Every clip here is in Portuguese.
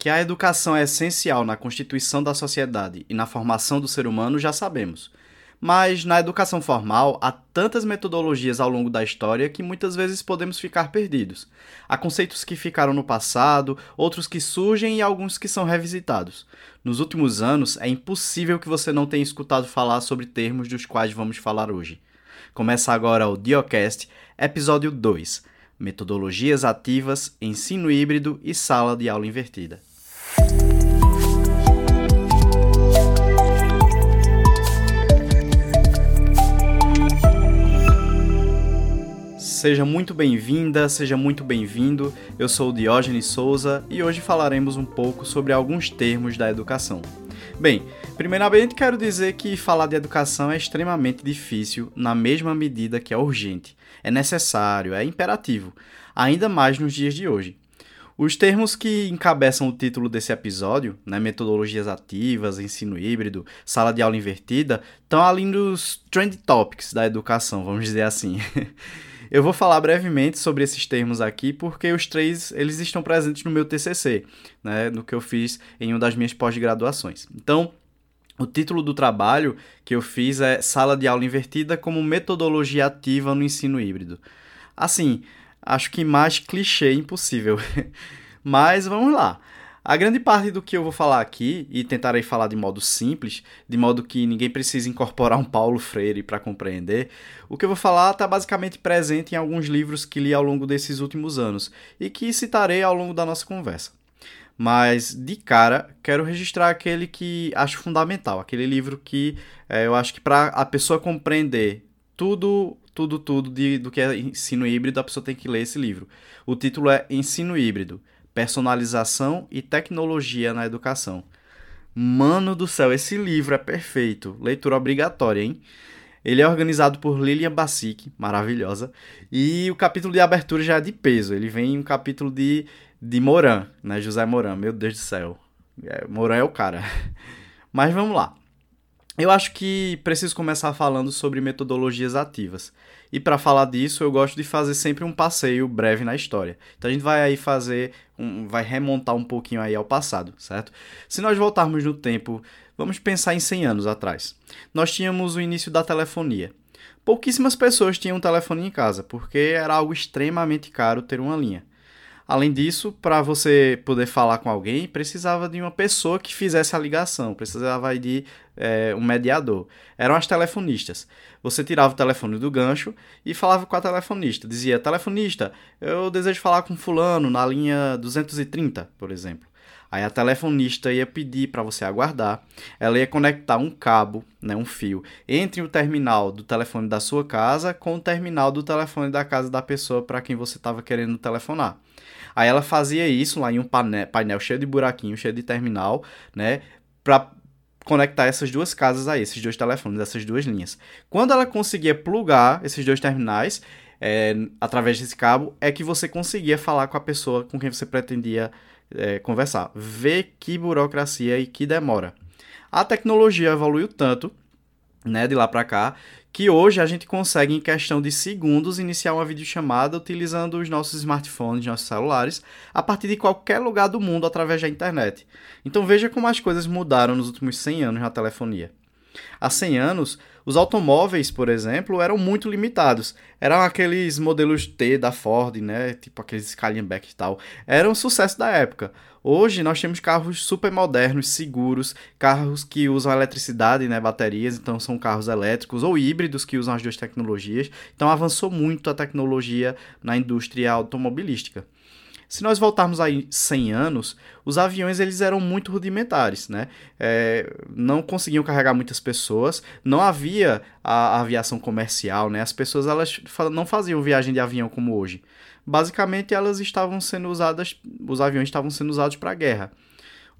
Que a educação é essencial na constituição da sociedade e na formação do ser humano já sabemos. Mas na educação formal há tantas metodologias ao longo da história que muitas vezes podemos ficar perdidos. Há conceitos que ficaram no passado, outros que surgem e alguns que são revisitados. Nos últimos anos, é impossível que você não tenha escutado falar sobre termos dos quais vamos falar hoje. Começa agora o Diocast, episódio 2: Metodologias ativas, ensino híbrido e sala de aula invertida. Seja muito bem-vinda, seja muito bem-vindo. Eu sou Diógenes Souza e hoje falaremos um pouco sobre alguns termos da educação. Bem, primeiramente quero dizer que falar de educação é extremamente difícil na mesma medida que é urgente, é necessário, é imperativo, ainda mais nos dias de hoje. Os termos que encabeçam o título desse episódio, né, metodologias ativas, ensino híbrido, sala de aula invertida, estão ali nos trend topics da educação, vamos dizer assim. Eu vou falar brevemente sobre esses termos aqui, porque os três eles estão presentes no meu TCC, né, no que eu fiz em uma das minhas pós-graduações. Então, o título do trabalho que eu fiz é Sala de aula invertida como metodologia ativa no ensino híbrido. Assim, acho que mais clichê impossível. Mas vamos lá. A grande parte do que eu vou falar aqui, e tentarei falar de modo simples, de modo que ninguém precise incorporar um Paulo Freire para compreender, o que eu vou falar está basicamente presente em alguns livros que li ao longo desses últimos anos e que citarei ao longo da nossa conversa. Mas, de cara, quero registrar aquele que acho fundamental, aquele livro que é, eu acho que para a pessoa compreender tudo tudo, tudo de, do que é ensino híbrido, a pessoa tem que ler esse livro. O título é Ensino Híbrido: Personalização e Tecnologia na Educação. Mano do céu, esse livro é perfeito. Leitura obrigatória, hein? Ele é organizado por Lilian Bassic, maravilhosa. E o capítulo de abertura já é de peso. Ele vem em um capítulo de, de Moran, né? José Moran, meu Deus do céu. É, Moran é o cara. Mas vamos lá. Eu acho que preciso começar falando sobre metodologias ativas. E para falar disso, eu gosto de fazer sempre um passeio breve na história. Então a gente vai aí fazer, um, vai remontar um pouquinho aí ao passado, certo? Se nós voltarmos no tempo, vamos pensar em 100 anos atrás. Nós tínhamos o início da telefonia. Pouquíssimas pessoas tinham um telefone em casa, porque era algo extremamente caro ter uma linha. Além disso, para você poder falar com alguém, precisava de uma pessoa que fizesse a ligação, precisava de é, um mediador. Eram as telefonistas. Você tirava o telefone do gancho e falava com a telefonista. Dizia: Telefonista, eu desejo falar com Fulano na linha 230, por exemplo. Aí a telefonista ia pedir para você aguardar. Ela ia conectar um cabo, né, um fio, entre o terminal do telefone da sua casa com o terminal do telefone da casa da pessoa para quem você estava querendo telefonar. Aí ela fazia isso lá em um painel, cheio de buraquinho, cheio de terminal, né? Pra conectar essas duas casas aí, esses dois telefones, essas duas linhas. Quando ela conseguia plugar esses dois terminais é, através desse cabo, é que você conseguia falar com a pessoa com quem você pretendia é, conversar. Vê que burocracia e que demora. A tecnologia evoluiu tanto, né, de lá para cá, que hoje a gente consegue, em questão de segundos, iniciar uma videochamada utilizando os nossos smartphones, nossos celulares, a partir de qualquer lugar do mundo através da internet. Então veja como as coisas mudaram nos últimos 100 anos na telefonia. Há 100 anos, os automóveis, por exemplo, eram muito limitados. Eram aqueles modelos T da Ford, né? Tipo aqueles Scalienbeck e tal. Eram um sucesso da época. Hoje nós temos carros super modernos, seguros, carros que usam eletricidade, né, baterias, então são carros elétricos ou híbridos que usam as duas tecnologias. Então avançou muito a tecnologia na indústria automobilística. Se nós voltarmos aí 100 anos, os aviões eles eram muito rudimentares, né? É, não conseguiam carregar muitas pessoas, não havia a, a, aviação comercial, né? As pessoas elas não faziam viagem de avião como hoje. Basicamente elas estavam sendo usadas, os aviões estavam sendo usados para guerra.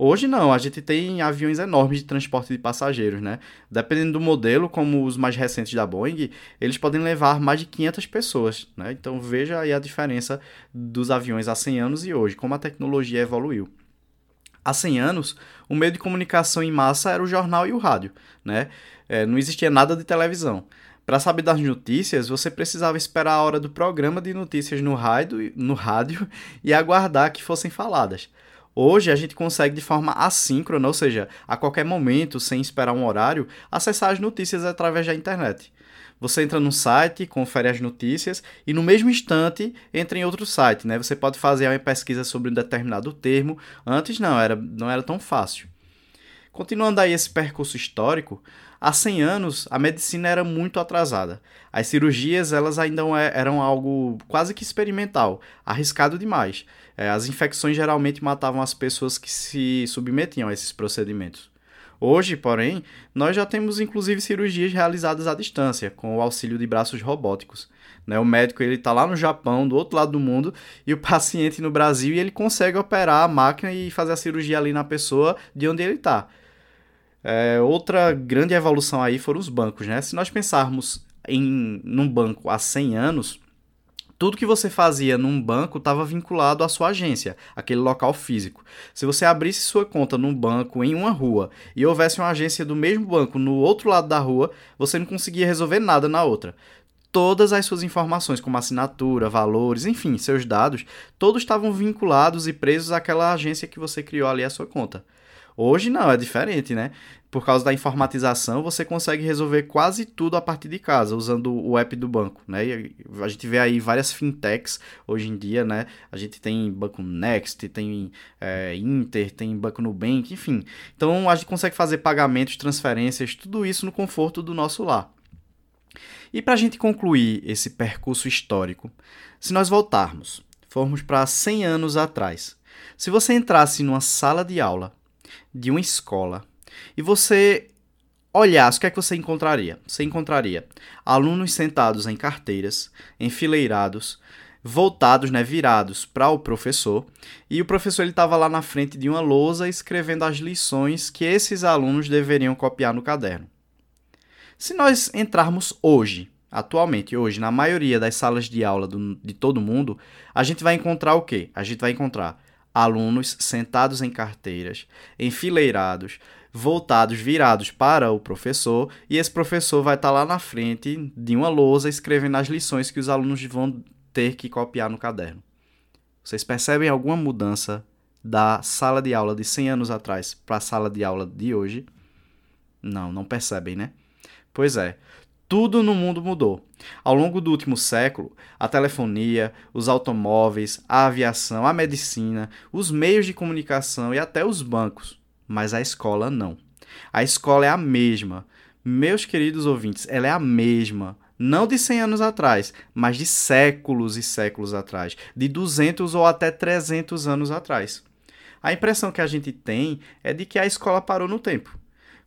Hoje não, a gente tem aviões enormes de transporte de passageiros, né? Dependendo do modelo, como os mais recentes da Boeing, eles podem levar mais de 500 pessoas, né? Então veja aí a diferença dos aviões há 100 anos e hoje, como a tecnologia evoluiu. Há 100 anos, o meio de comunicação em massa era o jornal e o rádio, né? É, não existia nada de televisão. Para saber das notícias, você precisava esperar a hora do programa de notícias no rádio, no rádio e aguardar que fossem faladas. Hoje a gente consegue de forma assíncrona, ou seja, a qualquer momento, sem esperar um horário, acessar as notícias através da internet. Você entra num site, confere as notícias e no mesmo instante entra em outro site, né? Você pode fazer uma pesquisa sobre um determinado termo. Antes não, era, não era tão fácil. Continuando aí esse percurso histórico, há 100 anos a medicina era muito atrasada. As cirurgias elas ainda é, eram algo quase que experimental, arriscado demais. É, as infecções geralmente matavam as pessoas que se submetiam a esses procedimentos. Hoje, porém, nós já temos inclusive cirurgias realizadas à distância, com o auxílio de braços robóticos. Né? O médico ele está lá no Japão, do outro lado do mundo, e o paciente no Brasil, e ele consegue operar a máquina e fazer a cirurgia ali na pessoa de onde ele está. É, outra grande evolução aí foram os bancos. Né? Se nós pensarmos em num banco há 100 anos, tudo que você fazia num banco estava vinculado à sua agência, aquele local físico. Se você abrisse sua conta num banco em uma rua e houvesse uma agência do mesmo banco no outro lado da rua, você não conseguia resolver nada na outra. Todas as suas informações, como assinatura, valores, enfim, seus dados, todos estavam vinculados e presos àquela agência que você criou ali a sua conta. Hoje não, é diferente, né? Por causa da informatização, você consegue resolver quase tudo a partir de casa, usando o app do banco, né? E a gente vê aí várias fintechs hoje em dia, né? A gente tem Banco Next, tem é, Inter, tem Banco Nubank, enfim. Então a gente consegue fazer pagamentos, transferências, tudo isso no conforto do nosso lar. E para a gente concluir esse percurso histórico, se nós voltarmos, formos para 100 anos atrás, se você entrasse numa sala de aula de uma escola e você olhasse, o que é que você encontraria? Você encontraria alunos sentados em carteiras, enfileirados, voltados, né, virados para o professor, e o professor ele estava lá na frente de uma lousa escrevendo as lições que esses alunos deveriam copiar no caderno. Se nós entrarmos hoje, atualmente, hoje, na maioria das salas de aula do, de todo mundo, a gente vai encontrar o quê? A gente vai encontrar alunos sentados em carteiras, enfileirados, voltados, virados para o professor, e esse professor vai estar lá na frente de uma lousa escrevendo as lições que os alunos vão ter que copiar no caderno. Vocês percebem alguma mudança da sala de aula de 100 anos atrás para a sala de aula de hoje? Não, não percebem, né? Pois é, tudo no mundo mudou. Ao longo do último século, a telefonia, os automóveis, a aviação, a medicina, os meios de comunicação e até os bancos. Mas a escola não. A escola é a mesma. Meus queridos ouvintes, ela é a mesma. Não de 100 anos atrás, mas de séculos e séculos atrás. De 200 ou até 300 anos atrás. A impressão que a gente tem é de que a escola parou no tempo.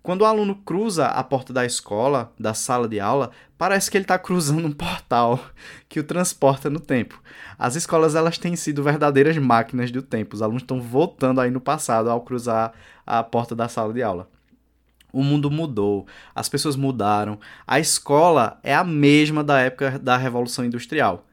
Quando o aluno cruza a porta da escola, da sala de aula, parece que ele está cruzando um portal que o transporta no tempo. As escolas elas têm sido verdadeiras máquinas do tempo. Os alunos estão voltando aí no passado ao cruzar a porta da sala de aula. O mundo mudou, as pessoas mudaram. A escola é a mesma da época da Revolução Industrial.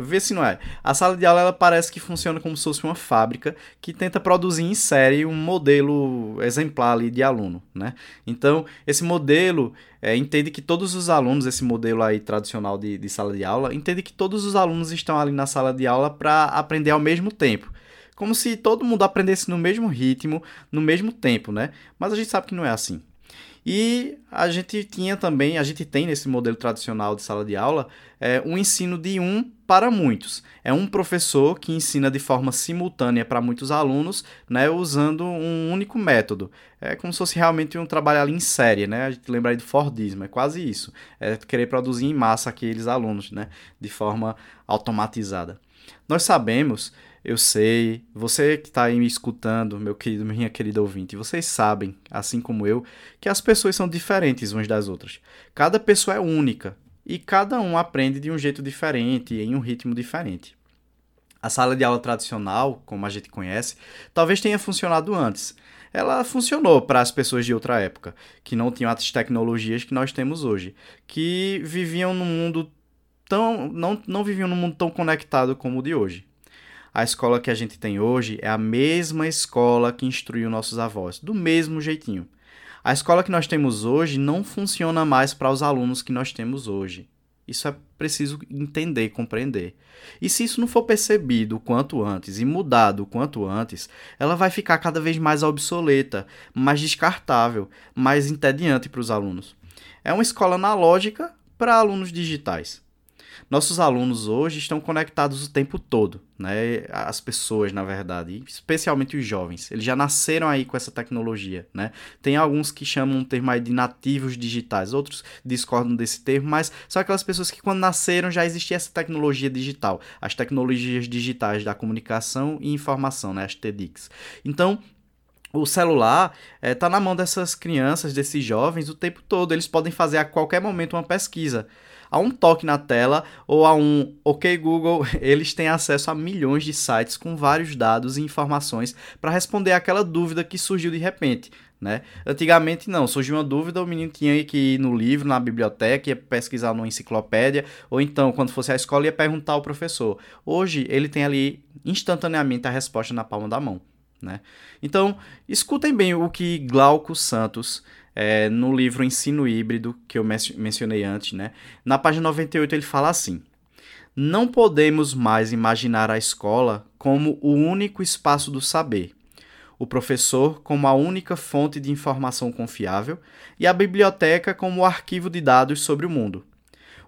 Vê se não é. A sala de aula ela parece que funciona como se fosse uma fábrica que tenta produzir em série um modelo exemplar ali de aluno, né? Então, esse modelo é, entende que todos os alunos, esse modelo aí tradicional de, de sala de aula, entende que todos os alunos estão ali na sala de aula para aprender ao mesmo tempo. Como se todo mundo aprendesse no mesmo ritmo, no mesmo tempo, né? Mas a gente sabe que não é assim. E a gente tinha também, a gente tem nesse modelo tradicional de sala de aula, é, um ensino de um para muitos. É um professor que ensina de forma simultânea para muitos alunos, né, usando um único método. É como se fosse realmente um trabalho ali em série, né? A gente lembra aí do Fordismo, é quase isso. É querer produzir em massa aqueles alunos, né, de forma automatizada. Nós sabemos eu sei, você que está aí me escutando, meu querido, minha querida ouvinte, vocês sabem, assim como eu, que as pessoas são diferentes umas das outras. Cada pessoa é única e cada um aprende de um jeito diferente, em um ritmo diferente. A sala de aula tradicional, como a gente conhece, talvez tenha funcionado antes. Ela funcionou para as pessoas de outra época, que não tinham as tecnologias que nós temos hoje, que viviam num mundo tão não, não viviam num mundo tão conectado como o de hoje a escola que a gente tem hoje é a mesma escola que instruiu nossos avós, do mesmo jeitinho. A escola que nós temos hoje não funciona mais para os alunos que nós temos hoje. Isso é preciso entender, compreender. E se isso não for percebido o quanto antes e mudado o quanto antes, ela vai ficar cada vez mais obsoleta, mais descartável, mais entediante para os alunos. É uma escola analógica para alunos digitais. Nossos alunos hoje estão conectados o tempo todo, né? As pessoas, na verdade, especialmente os jovens. Eles já nasceram aí com essa tecnologia, né? Tem alguns que chamam o termo aí de nativos digitais, outros discordam desse termo, mas são aquelas pessoas que quando nasceram já existia essa tecnologia digital, as tecnologias digitais da comunicação e informação, né? As TEDx. Então, o celular está eh, é, na mão dessas crianças, desses jovens, o tempo todo. Eles podem fazer a qualquer momento uma pesquisa a um toque na tela ou a um OK Google, eles têm acesso a milhões de sites com vários dados e informações para responder aquela dúvida que surgiu de repente. Né? Antigamente não, surgiu uma dúvida, o menino tinha que ir no livro, na biblioteca, ia pesquisar numa enciclopédia, ou então, quando fosse à escola, ia perguntar ao professor. Hoje, ele tem ali instantaneamente a resposta na palma da mão. Né? Então, escutem bem o que Glauco Santos é, no livro Ensino Híbrido, que eu mencionei antes, né? Na página 98 ele fala assim: Não podemos mais imaginar a escola como o único espaço do saber, o professor como a única fonte de informação confiável e a biblioteca como o arquivo de dados sobre o mundo.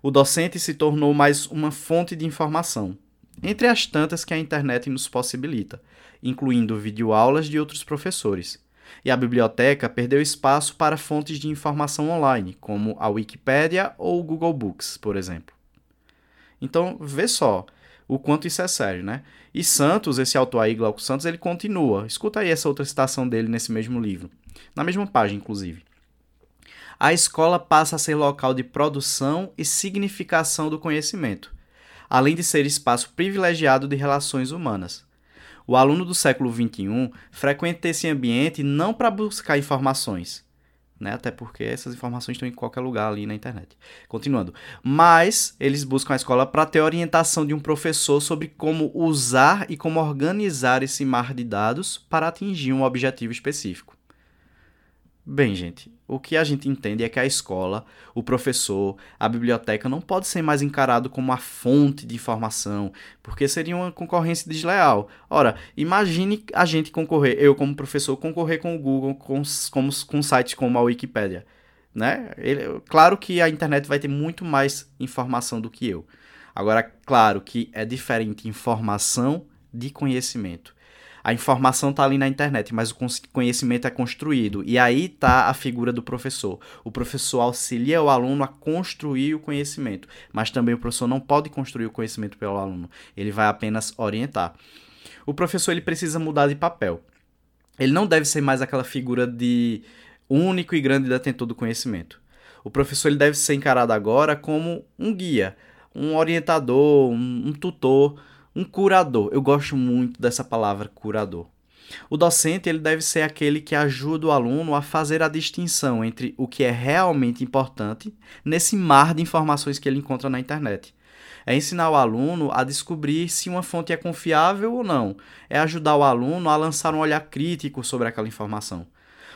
O docente se tornou mais uma fonte de informação, entre as tantas que a internet nos possibilita, incluindo videoaulas de outros professores e a biblioteca perdeu espaço para fontes de informação online, como a Wikipédia ou o Google Books, por exemplo. Então, vê só o quanto isso é sério, né? E Santos, esse autor aí, Glauco Santos, ele continua. Escuta aí essa outra citação dele nesse mesmo livro, na mesma página, inclusive. A escola passa a ser local de produção e significação do conhecimento, além de ser espaço privilegiado de relações humanas. O aluno do século XXI frequenta esse ambiente não para buscar informações, né? Até porque essas informações estão em qualquer lugar ali na internet. Continuando. Mas eles buscam a escola para ter orientação de um professor sobre como usar e como organizar esse mar de dados para atingir um objetivo específico. Bem, gente, o que a gente entende é que a escola, o professor, a biblioteca não pode ser mais encarado como a fonte de informação, porque seria uma concorrência desleal. Ora, imagine a gente concorrer, eu como professor, concorrer com o Google, com, com, com sites como a Wikipédia. Né? Ele, claro que a internet vai ter muito mais informação do que eu. Agora, claro que é diferente informação de conhecimento. A informação está ali na internet, mas o conhecimento é construído. E aí está a figura do professor. O professor auxilia o aluno a construir o conhecimento, mas também o professor não pode construir o conhecimento pelo aluno. Ele vai apenas orientar. O professor ele precisa mudar de papel. Ele não deve ser mais aquela figura de único e grande detentor do conhecimento. O professor ele deve ser encarado agora como um guia, um orientador, um, um tutor um curador. Eu gosto muito dessa palavra curador. O docente ele deve ser aquele que ajuda o aluno a fazer a distinção entre o que é realmente importante nesse mar de informações que ele encontra na internet. É ensinar o aluno a descobrir se uma fonte é confiável ou não. É ajudar o aluno a lançar um olhar crítico sobre aquela informação.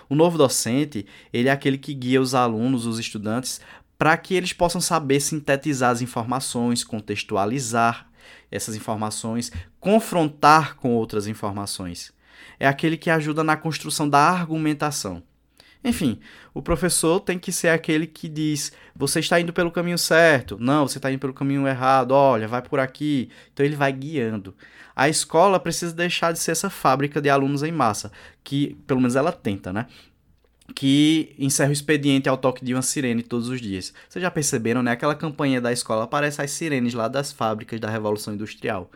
O novo docente, ele é aquele que guia os alunos, os estudantes, para que eles possam saber sintetizar as informações, contextualizar, essas informações, confrontar com outras informações. É aquele que ajuda na construção da argumentação. Enfim, o professor tem que ser aquele que diz: você está indo pelo caminho certo, não, você está indo pelo caminho errado, olha, vai por aqui. Então ele vai guiando. A escola precisa deixar de ser essa fábrica de alunos em massa, que pelo menos ela tenta, né? Que encerra o expediente ao toque de uma sirene todos os dias. Vocês já perceberam, né? Aquela campanha da escola aparece as sirenes lá das fábricas da Revolução Industrial.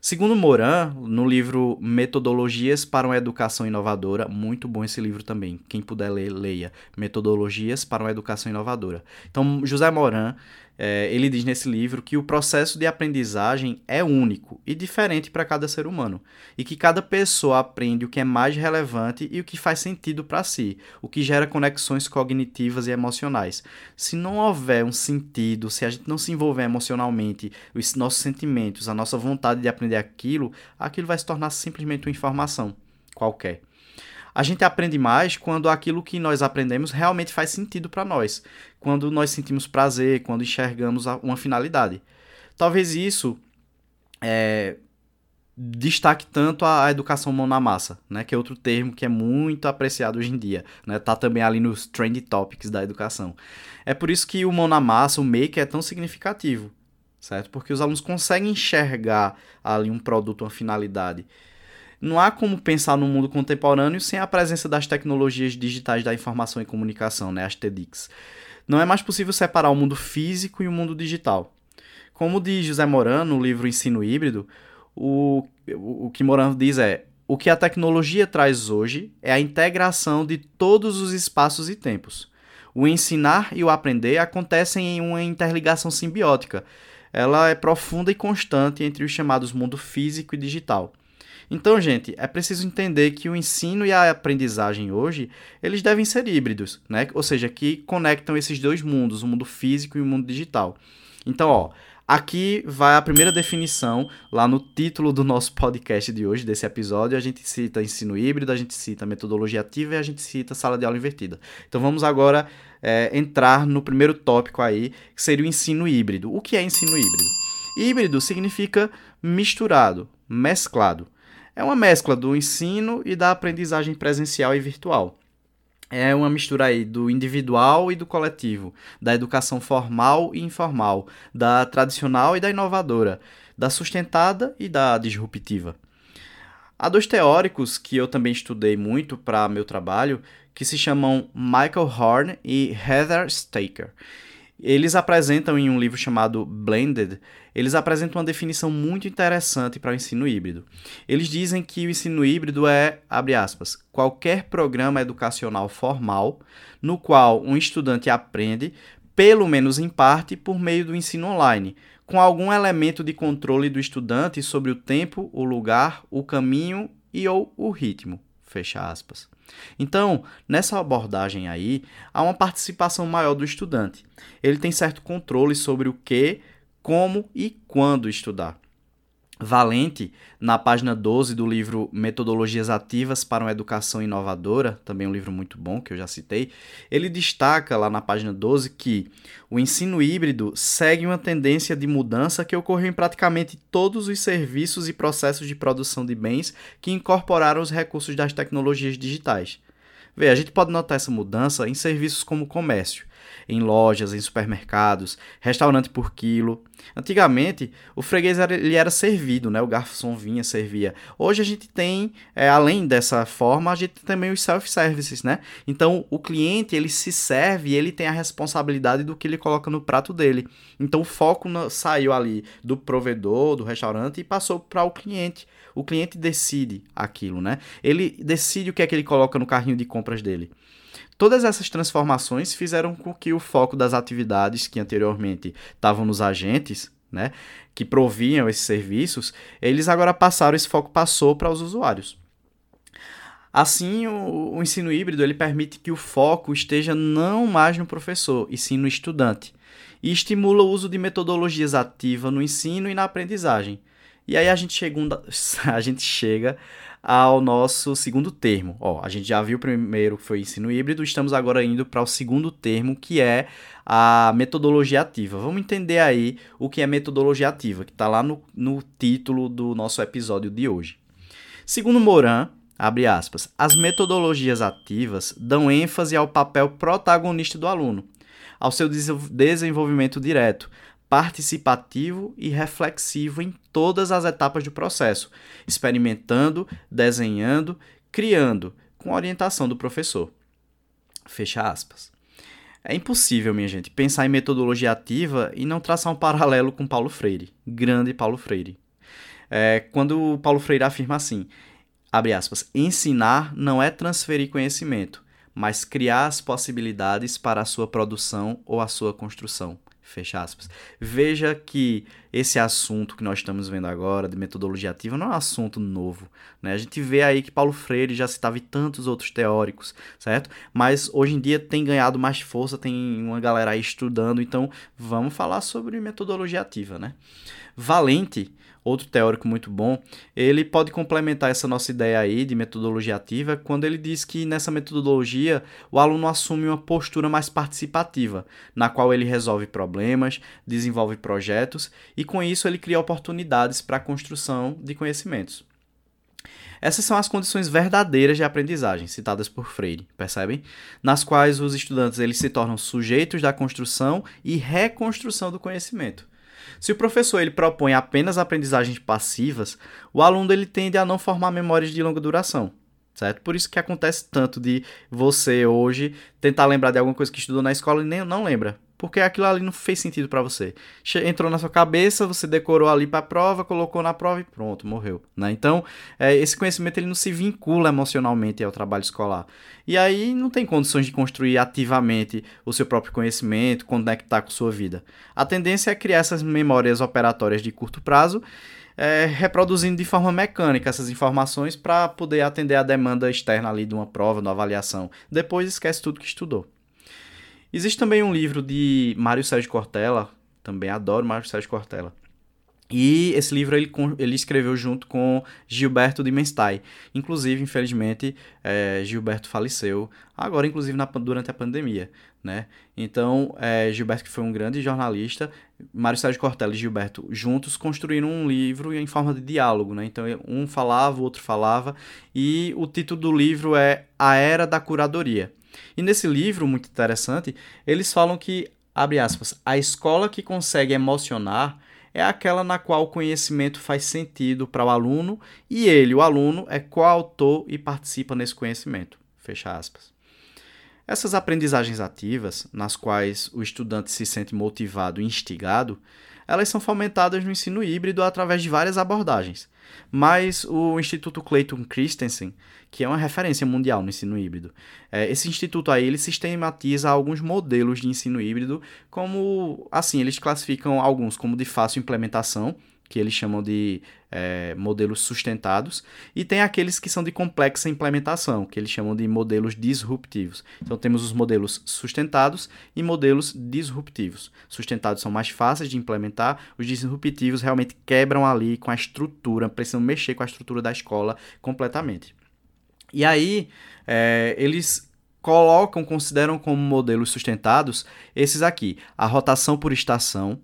Segundo Moran, no livro Metodologias para uma Educação Inovadora, muito bom esse livro também. Quem puder ler, leia. Metodologias para uma Educação Inovadora. Então, José Moran é, ele diz nesse livro que o processo de aprendizagem é único e diferente para cada ser humano, e que cada pessoa aprende o que é mais relevante e o que faz sentido para si, o que gera conexões cognitivas e emocionais. Se não houver um sentido, se a gente não se envolver emocionalmente, os nossos sentimentos, a nossa vontade de aprender aquilo, aquilo vai se tornar simplesmente uma informação qualquer. A gente aprende mais quando aquilo que nós aprendemos realmente faz sentido para nós, quando nós sentimos prazer, quando enxergamos uma finalidade. Talvez isso é, destaque tanto a, educação mão na massa, né, que é outro termo que é muito apreciado hoje em dia, né, tá também ali nos trend topics da educação. É por isso que o mão na massa, o make é tão significativo, certo? Porque os alunos conseguem enxergar ali um produto, uma finalidade. Não há como pensar no mundo contemporâneo sem a presença das tecnologias digitais da informação e comunicação, né, as TEDx. Não é mais possível separar o mundo físico e o mundo digital. Como diz José Moran no livro Ensino Híbrido, o, o que Moran diz é: o que a tecnologia traz hoje é a integração de todos os espaços e tempos. O ensinar e o aprender acontecem em uma interligação simbiótica. Ela é profunda e constante entre os chamados mundo físico e digital. Então, gente, é preciso entender que o ensino e a aprendizagem hoje, eles devem ser híbridos, né? Ou seja, que conectam esses dois mundos, o mundo físico e o mundo digital. Então, ó, Aqui vai a primeira definição, lá no título do nosso podcast de hoje, desse episódio, a gente cita ensino híbrido, a gente cita metodologia ativa e a gente cita sala de aula invertida. Então vamos agora é, entrar no primeiro tópico aí, que seria o ensino híbrido. O que é ensino híbrido? Híbrido significa misturado, mesclado. É uma mescla do ensino e da aprendizagem presencial e virtual é uma mistura aí do individual e do coletivo, da educação formal e informal, da tradicional e da inovadora, da sustentada e da disruptiva. Há dois teóricos que eu também estudei muito para meu trabalho, que se chamam Michael Horn e Heather Staker. Eles apresentam em um livro chamado Blended, eles apresentam uma definição muito interessante para o ensino híbrido. Eles dizem que o ensino híbrido é, abre aspas, qualquer programa educacional formal no qual um estudante aprende, pelo menos em parte, por meio do ensino online, com algum elemento de controle do estudante sobre o tempo, o lugar, o caminho e ou o ritmo. Fecha aspas. Então, nessa abordagem aí, há uma participação maior do estudante. Ele tem certo controle sobre o que, como e quando estudar. Valente, na página 12 do livro Metodologias Ativas para uma Educação Inovadora, também um livro muito bom que eu já citei, ele destaca lá na página 12 que o ensino híbrido segue uma tendência de mudança que ocorreu em praticamente todos os serviços e processos de produção de bens que incorporaram os recursos das tecnologias digitais. Vê, a gente pode notar essa mudança em serviços como comércio em lojas, em supermercados, restaurante por quilo. Antigamente, o freguês era, ele era servido, né? O garçom vinha, servia. Hoje a gente tem, é, além dessa forma, a gente tem também os self-services, né? Então, o cliente, ele se serve e ele tem a responsabilidade do que ele coloca no prato dele. Então, o foco no, saiu ali do provedor, do restaurante e passou para o cliente. O cliente decide aquilo, né? Ele decide o que é que ele coloca no carrinho de compras dele. Todas essas transformações fizeram com que o foco das atividades que anteriormente estavam nos agentes, né, que proviam esses serviços, eles agora passaram, esse foco passou para os usuários. Assim, o, o, ensino híbrido ele permite que o foco esteja não mais no professor, e sim no estudante, e estimula o uso de metodologias ativas no ensino e na aprendizagem. E aí a gente chega, a gente chega ao nosso segundo termo. Ó, a gente já viu o primeiro que foi ensino híbrido, estamos agora indo para o segundo termo, que é a metodologia ativa. Vamos entender aí o que é metodologia ativa, que está lá no, no título do nosso episódio de hoje. Segundo Moran, abre aspas, as metodologias ativas dão ênfase ao papel protagonista do aluno, ao seu desenvolvimento direto, participativo e reflexivo em todas as etapas do processo, experimentando, desenhando, criando, com orientação do professor. Fecha aspas. É impossível, minha gente, pensar em metodologia ativa e não traçar um paralelo com Paulo Freire, grande Paulo Freire. É, quando Paulo Freire afirma assim, abre aspas, ensinar não é transferir conhecimento, mas criar as possibilidades para a sua produção ou a sua construção. Fecha aspas. Veja que esse assunto que nós estamos vendo agora, de metodologia ativa, não é um assunto novo. Né? A gente vê aí que Paulo Freire já citava e tantos outros teóricos, certo? Mas hoje em dia tem ganhado mais força, tem uma galera aí estudando, então vamos falar sobre metodologia ativa, né? Valente, outro teórico muito bom, ele pode complementar essa nossa ideia aí de metodologia ativa quando ele diz que nessa metodologia o aluno assume uma postura mais participativa, na qual ele resolve problemas, desenvolve projetos e com isso ele cria oportunidades para a construção de conhecimentos. Essas são as condições verdadeiras de aprendizagem citadas por Freire, percebem? Nas quais os estudantes eles se tornam sujeitos da construção e reconstrução do conhecimento. Se o professor ele propõe apenas aprendizagens passivas, o aluno ele tende a não formar memórias de longa duração, certo? Por isso que acontece tanto de você hoje tentar lembrar de alguma coisa que estudou na escola e nem não lembra, porque aquilo ali não fez sentido para você. Entrou na sua cabeça, você decorou ali para a prova, colocou na prova e pronto, morreu. Né? Então, é, esse conhecimento ele não se vincula emocionalmente ao trabalho escolar. E aí não tem condições de construir ativamente o seu próprio conhecimento, conectar com sua vida. A tendência é criar essas memórias operatórias de curto prazo, é, reproduzindo de forma mecânica essas informações para poder atender a demanda externa ali de uma prova, de uma avaliação. Depois esquece tudo que estudou. Existe também um livro de Mário Sérgio Cortella, também adoro Mário Sérgio Cortella. E esse livro ele, ele escreveu junto com Gilberto de Menstein. Inclusive, infelizmente, é, Gilberto faleceu, agora inclusive na, durante a pandemia. Né? Então, é, Gilberto, que foi um grande jornalista, Mário Sérgio Cortella e Gilberto juntos construíram um livro em forma de diálogo. Né? Então, um falava, o outro falava, e o título do livro é A Era da Curadoria. E nesse livro, muito interessante, eles falam que, abre aspas, a escola que consegue emocionar é aquela na qual o conhecimento faz sentido para o aluno e ele, o aluno, é coautor e participa nesse conhecimento. Fecha aspas. Essas aprendizagens ativas, nas quais o estudante se sente motivado e instigado, elas são fomentadas no ensino híbrido através de várias abordagens. Mas o Instituto Clayton Christensen, que é uma referência mundial no ensino híbrido, é, esse instituto aí ele sistematiza alguns modelos de ensino híbrido, como assim eles classificam alguns como de fácil implementação, que eles chamam de é, modelos sustentados, e tem aqueles que são de complexa implementação, que eles chamam de modelos disruptivos. Então temos os modelos sustentados e modelos disruptivos. Sustentados são mais fáceis de implementar, os disruptivos realmente quebram ali com a estrutura, precisam mexer com a estrutura da escola completamente. E aí, é, eles colocam, consideram como modelos sustentados esses aqui: a rotação por estação,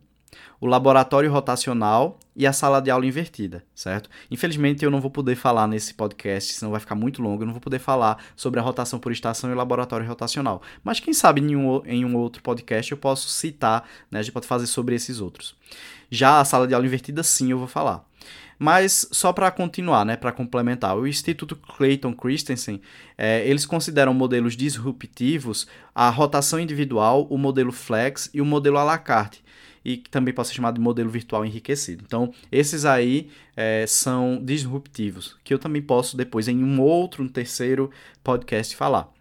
o laboratório rotacional e a sala de aula invertida, certo? Infelizmente eu não vou poder falar nesse podcast, senão vai ficar muito longo, eu não vou poder falar sobre a rotação por estação e o laboratório rotacional. Mas quem sabe em um, em um outro podcast eu posso citar, né? A gente pode fazer sobre esses outros. Já a sala de aula invertida, sim, eu vou falar. Mas só para continuar, né, para complementar, o Instituto Clayton Christensen, é, eles consideram modelos disruptivos a rotação individual, o modelo flex e o modelo à la carte e que também pode ser chamado de modelo virtual enriquecido. Então, esses aí é, são disruptivos, que eu também posso depois, em um outro, um terceiro podcast, falar.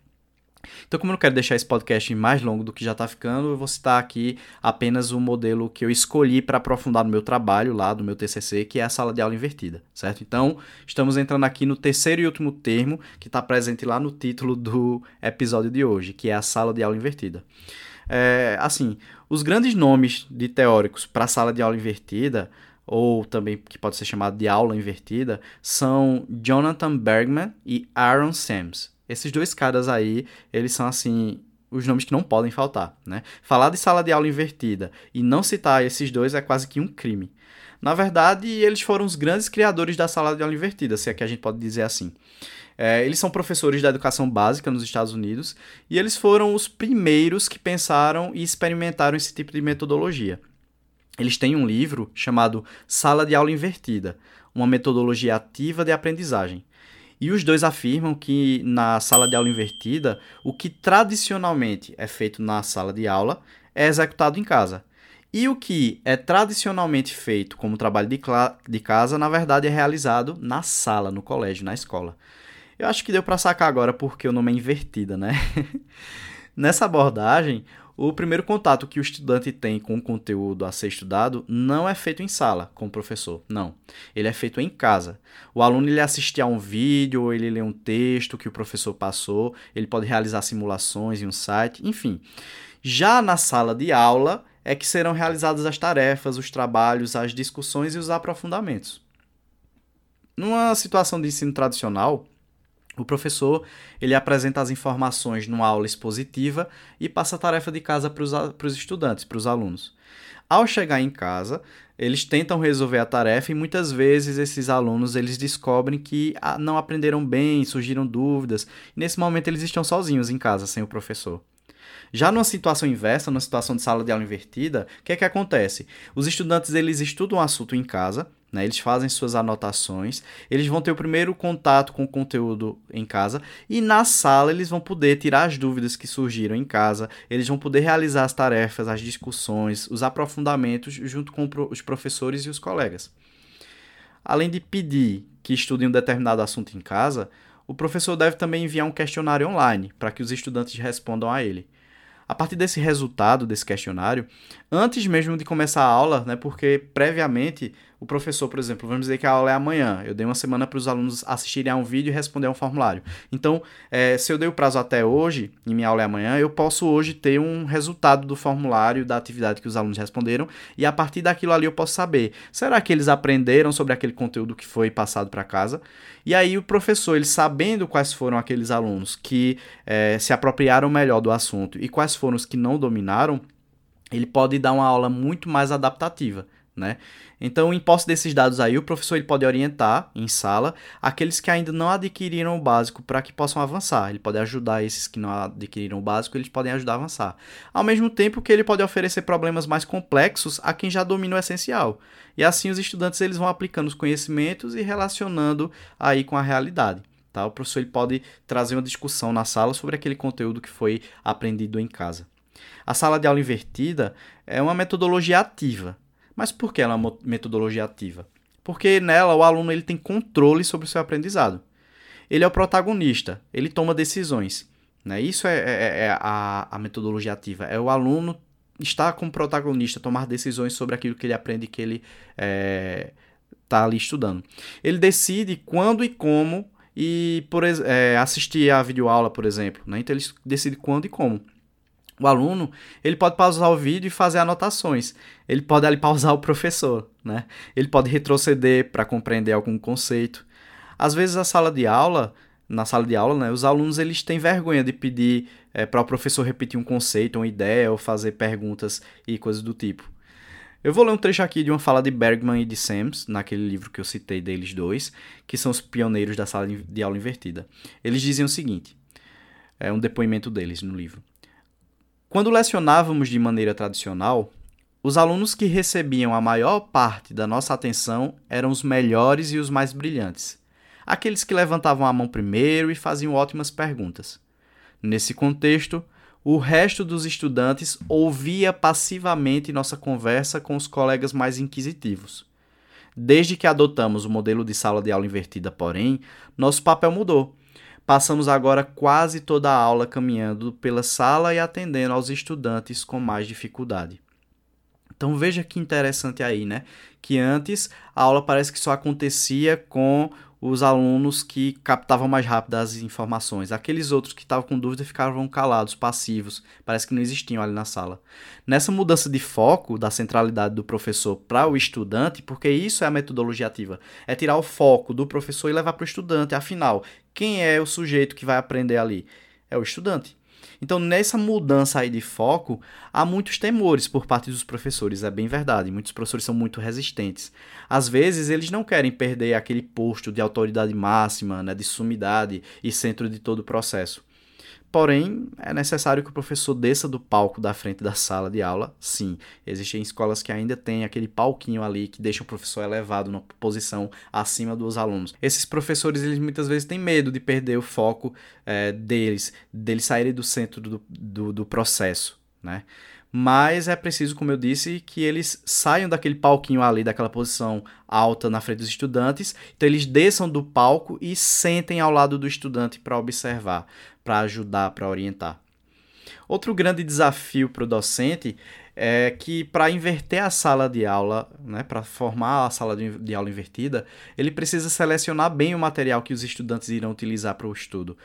Então, como eu não quero deixar esse podcast mais longo do que já está ficando, eu vou citar aqui apenas o modelo que eu escolhi para aprofundar no meu trabalho lá, do meu TCC, que é a sala de aula invertida, certo? Então, estamos entrando aqui no terceiro e último termo que está presente lá no título do episódio de hoje, que é a sala de aula invertida. É, assim, os grandes nomes de teóricos para sala de aula invertida, ou também que pode ser chamado de aula invertida, são Jonathan Bergman e Aaron Sams. Esses dois caras aí, eles são assim os nomes que não podem faltar, né? Falar de sala de aula invertida e não citar esses dois é quase que um crime. Na verdade, eles foram os grandes criadores da sala de aula invertida, se é que a gente pode dizer assim. É, eles são professores da educação básica nos Estados Unidos e eles foram os primeiros que pensaram e experimentaram esse tipo de metodologia. Eles têm um livro chamado Sala de Aula Invertida, uma metodologia ativa de aprendizagem. E os dois afirmam que na sala de aula invertida, o que tradicionalmente é feito na sala de aula é executado em casa. E o que é tradicionalmente feito como trabalho de, de casa, na verdade, é realizado na sala, no colégio, na escola. Eu acho que deu para sacar agora porque o nome é invertida, né? Nessa abordagem, o primeiro contato que o estudante tem com o conteúdo a ser estudado não é feito em sala com o professor, não. Ele é feito em casa. O aluno ele assiste a um vídeo, ele lê um texto que o professor passou, ele pode realizar simulações em um site, enfim. Já na sala de aula, é que serão realizadas as tarefas, os trabalhos, as discussões e os aprofundamentos. Numa situação de ensino tradicional, o professor ele apresenta as informações numa aula expositiva e passa a tarefa de casa para os estudantes, para os alunos. Ao chegar em casa, eles tentam resolver a tarefa e muitas vezes esses alunos eles descobrem que ah, não aprenderam bem, surgiram dúvidas. Nesse momento eles estão sozinhos em casa sem o professor. Já numa situação inversa, numa situação de sala de aula invertida, o que é que acontece? Os estudantes eles estudam o assunto em casa, né? Eles fazem suas anotações, eles vão ter o primeiro contato com o conteúdo em casa e na sala eles vão poder tirar as dúvidas que surgiram em casa, eles vão poder realizar as tarefas, as discussões, os aprofundamentos junto com os professores e os colegas. Além de pedir que estudem um determinado assunto em casa, o professor deve também enviar um questionário online para que os estudantes respondam a ele. A partir desse resultado desse questionário, antes mesmo de começar a aula, né, porque previamente o professor, por exemplo, vamos dizer que a aula é amanhã, eu dei uma semana para os alunos assistirem a um vídeo e responder a um formulário. Então, é, se eu dei o prazo até hoje, e minha aula é amanhã, eu posso hoje ter um resultado do formulário, da atividade que os alunos responderam, e a partir daquilo ali eu posso saber, será que eles aprenderam sobre aquele conteúdo que foi passado para casa? E aí o professor, ele sabendo quais foram aqueles alunos que é, se apropriaram melhor do assunto e quais foram os que não dominaram, ele pode dar uma aula muito mais adaptativa né? Então, em posse desses dados aí, o professor ele pode orientar em sala aqueles que ainda não adquiriram o básico para que possam avançar. Ele pode ajudar esses que não adquiriram o básico, eles podem ajudar a avançar. Ao mesmo tempo que ele pode oferecer problemas mais complexos a quem já domina o essencial. E assim os estudantes eles vão aplicando os conhecimentos e relacionando aí com a realidade. Tá? O professor ele pode trazer uma discussão na sala sobre aquele conteúdo que foi aprendido em casa. A sala de aula invertida é uma metodologia ativa mas por que ela é uma metodologia ativa? Porque nela o aluno ele tem controle sobre o seu aprendizado. Ele é o protagonista, ele toma decisões. Né? Isso é, é, é a, a metodologia ativa. É o aluno estar como protagonista, tomar decisões sobre aquilo que ele aprende que ele está é, tá ali estudando. Ele decide quando e como e por é, assistir a videoaula, por exemplo. Né? Então ele decide quando e como. O aluno, ele pode pausar o vídeo e fazer anotações. Ele pode ali pausar o professor, né? Ele pode retroceder para compreender algum conceito. Às vezes a sala de aula, na sala de aula, né, os alunos eles têm vergonha de pedir é, para o professor repetir um conceito, uma ideia ou fazer perguntas e coisas do tipo. Eu vou ler um trecho aqui de uma fala de Bergman e de Sams, naquele livro que eu citei deles dois, que são os pioneiros da sala de aula invertida. Eles dizem o seguinte: é um depoimento deles no livro. Quando lecionávamos de maneira tradicional, os alunos que recebiam a maior parte da nossa atenção eram os melhores e os mais brilhantes, aqueles que levantavam a mão primeiro e faziam ótimas perguntas. Nesse contexto, o resto dos estudantes ouvia passivamente nossa conversa com os colegas mais inquisitivos. Desde que adotamos o modelo de sala de aula invertida, porém, nosso papel mudou Passamos agora quase toda a aula caminhando pela sala e atendendo aos estudantes com mais dificuldade. Então veja que interessante aí, né? Que antes a aula parece que só acontecia com os alunos que captavam mais rápido as informações. Aqueles outros que estavam com dúvida ficavam calados, passivos, parece que não existiam ali na sala. Nessa mudança de foco da centralidade do professor para o estudante, porque isso é a metodologia ativa, é tirar o foco do professor e levar para o estudante. Afinal, quem é o sujeito que vai aprender ali? É o estudante. Então, nessa mudança aí de foco, há muitos temores por parte dos professores, é bem verdade. Muitos professores são muito resistentes. Às vezes, eles não querem perder aquele posto de autoridade máxima, né, de sumidade e centro de todo o processo. Porém, é necessário que o professor desça do palco da frente da sala de aula. Sim, existem escolas que ainda têm aquele palquinho ali que deixa o professor elevado numa posição acima dos alunos. Esses professores, eles muitas vezes têm medo de perder o foco é, deles, deles saírem do centro do, do, do processo, né? mas é preciso, como eu disse, que eles saiam daquele palquinho ali, daquela posição alta na frente dos estudantes, então eles desçam do palco e sentem ao lado do estudante para observar, para ajudar, para orientar. Outro grande desafio para o docente é que para inverter a sala de aula, né, para formar a sala de aula invertida, ele precisa selecionar bem o material que os estudantes irão utilizar para o estudo.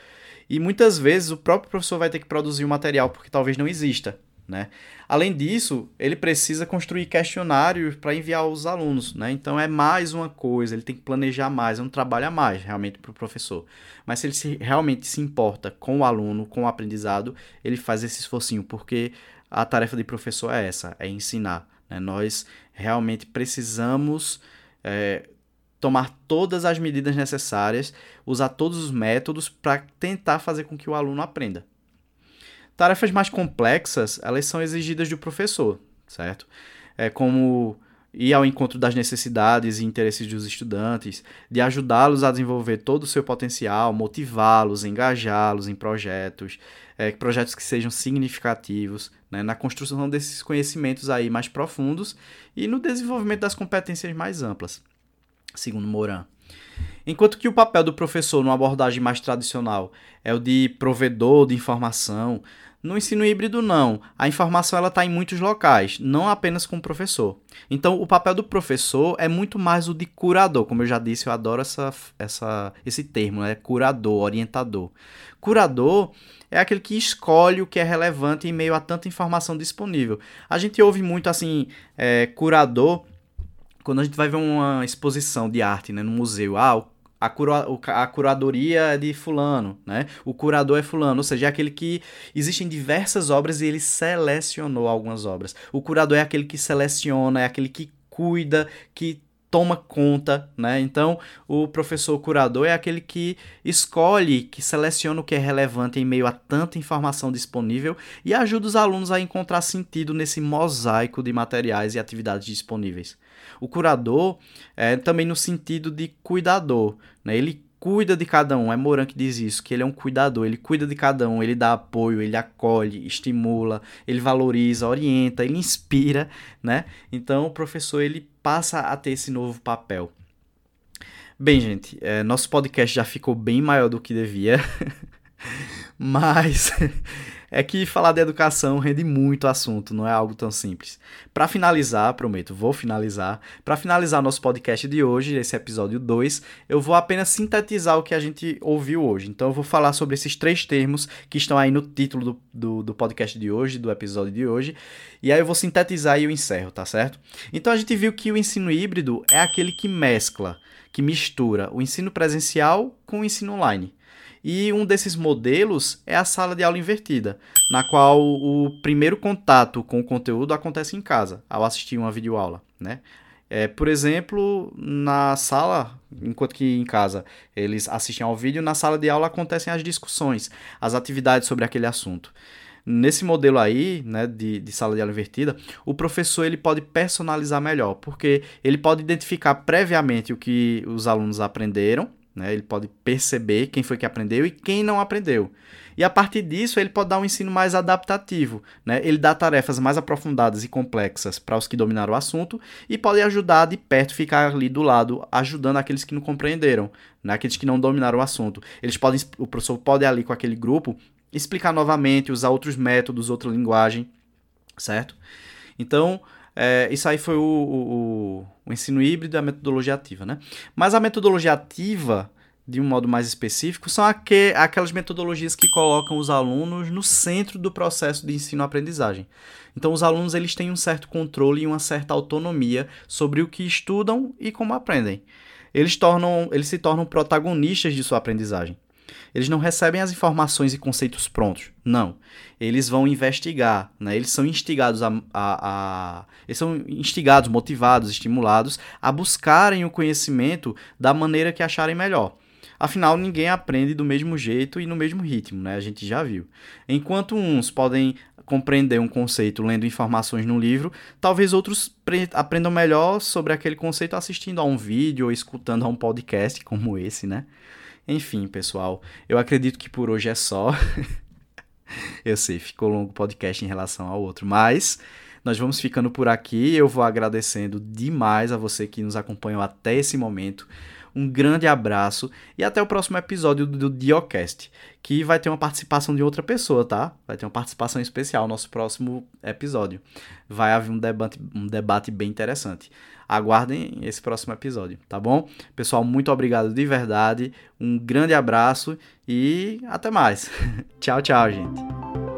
E muitas vezes o próprio professor vai ter que produzir o material porque talvez não exista Né? Além disso, ele precisa construir questionários para enviar aos alunos. Né? Então é mais uma coisa, ele tem que planejar mais, é um trabalho a mais realmente para o professor. Mas se ele se, realmente se importa com o aluno, com o aprendizado, ele faz esse esforcinho, porque a tarefa de professor é essa, é ensinar. Né? Nós realmente precisamos é, tomar todas as medidas necessárias, usar todos os métodos para tentar fazer com que o aluno aprenda. Tarefas mais complexas, elas são exigidas do professor, certo? É como ir ao encontro das necessidades e interesses dos estudantes, de ajudá-los a desenvolver todo o seu potencial, motivá-los, engajá-los em projetos, é, projetos que sejam significativos, né, na construção desses conhecimentos aí mais profundos e no desenvolvimento das competências mais amplas, segundo Moran. Enquanto que o papel do professor numa abordagem mais tradicional é o de provedor de informação, no ensino híbrido, não. A informação está em muitos locais, não apenas com o professor. Então, o papel do professor é muito mais o de curador. Como eu já disse, eu adoro essa, essa, esse termo, né? curador, orientador. Curador é aquele que escolhe o que é relevante em meio a tanta informação disponível. A gente ouve muito assim, é, curador, quando a gente vai ver uma exposição de arte né, no museu. Ah, a, cura, a curadoria é de fulano, né? O curador é fulano, ou seja, é aquele que existem diversas obras e ele selecionou algumas obras. O curador é aquele que seleciona, é aquele que cuida, que toma conta, né? Então, o professor curador é aquele que escolhe, que seleciona o que é relevante em meio a tanta informação disponível e ajuda os alunos a encontrar sentido nesse mosaico de materiais e atividades disponíveis. O curador é também no sentido de cuidador, né? Ele cuida de cada um. É Moran que diz isso, que ele é um cuidador, ele cuida de cada um, ele dá apoio, ele acolhe, estimula, ele valoriza, orienta, ele inspira, né? Então o professor ele passa a ter esse novo papel. Bem, gente, é, nosso podcast já ficou bem maior do que devia, mas é que falar de educação rende muito assunto, não é algo tão simples. Para finalizar, prometo, vou finalizar. Para finalizar nosso podcast de hoje, esse episódio 2, eu vou apenas sintetizar o que a gente ouviu hoje. Então eu vou falar sobre esses três termos que estão aí no título do, do, do podcast de hoje, do episódio de hoje. E aí eu vou sintetizar e eu encerro, tá certo? Então a gente viu que o ensino híbrido é aquele que mescla, que mistura o ensino presencial com o ensino online. E um desses modelos é a sala de aula invertida, na qual o primeiro contato com o conteúdo acontece em casa, ao assistir uma videoaula, né? É, por exemplo, na sala, enquanto que em casa eles assistem ao vídeo, na sala de aula acontecem as discussões, as atividades sobre aquele assunto. Nesse modelo aí, né, de, de sala de aula invertida, o professor ele pode personalizar melhor, porque ele pode identificar previamente o que os alunos aprenderam né? Ele pode perceber quem foi que aprendeu e quem não aprendeu. E a partir disso, ele pode dar um ensino mais adaptativo. Né? Ele dá tarefas mais aprofundadas e complexas para os que dominaram o assunto e pode ajudar de perto, ficar ali do lado, ajudando aqueles que não compreenderam, né? aqueles que não dominaram o assunto. Eles podem, o professor pode ali com aquele grupo explicar novamente, usar outros métodos, outra linguagem, certo? Então, é, isso aí foi o, o, o, ensino híbrido e a metodologia ativa, né? Mas a metodologia ativa, de um modo mais específico, são aqu aquelas metodologias que colocam os alunos no centro do processo de ensino-aprendizagem. Então, os alunos eles têm um certo controle e uma certa autonomia sobre o que estudam e como aprendem. Eles, tornam, eles se tornam protagonistas de sua aprendizagem. Eles não recebem as informações e conceitos prontos. Não. Eles vão investigar, né? Eles são instigados a, a, a, eles são instigados, motivados, estimulados a buscarem o conhecimento da maneira que acharem melhor. Afinal, ninguém aprende do mesmo jeito e no mesmo ritmo, né? A gente já viu. Enquanto uns podem compreender um conceito lendo informações no livro, talvez outros aprendam melhor sobre aquele conceito assistindo a um vídeo ou escutando a um podcast como esse, né? Enfim, pessoal, eu acredito que por hoje é só. eu sei, ficou longo o podcast em relação ao outro, mas nós vamos ficando por aqui. Eu vou agradecendo demais a você que nos acompanhou até esse momento. Um grande abraço e até o próximo episódio do Diocast, que vai ter uma participação de outra pessoa, tá? Vai ter uma participação especial no nosso próximo episódio. Vai haver um debate, um debate bem interessante. Aguardem esse próximo episódio, tá bom? Pessoal, muito obrigado de verdade. Um grande abraço e até mais. tchau, tchau, gente.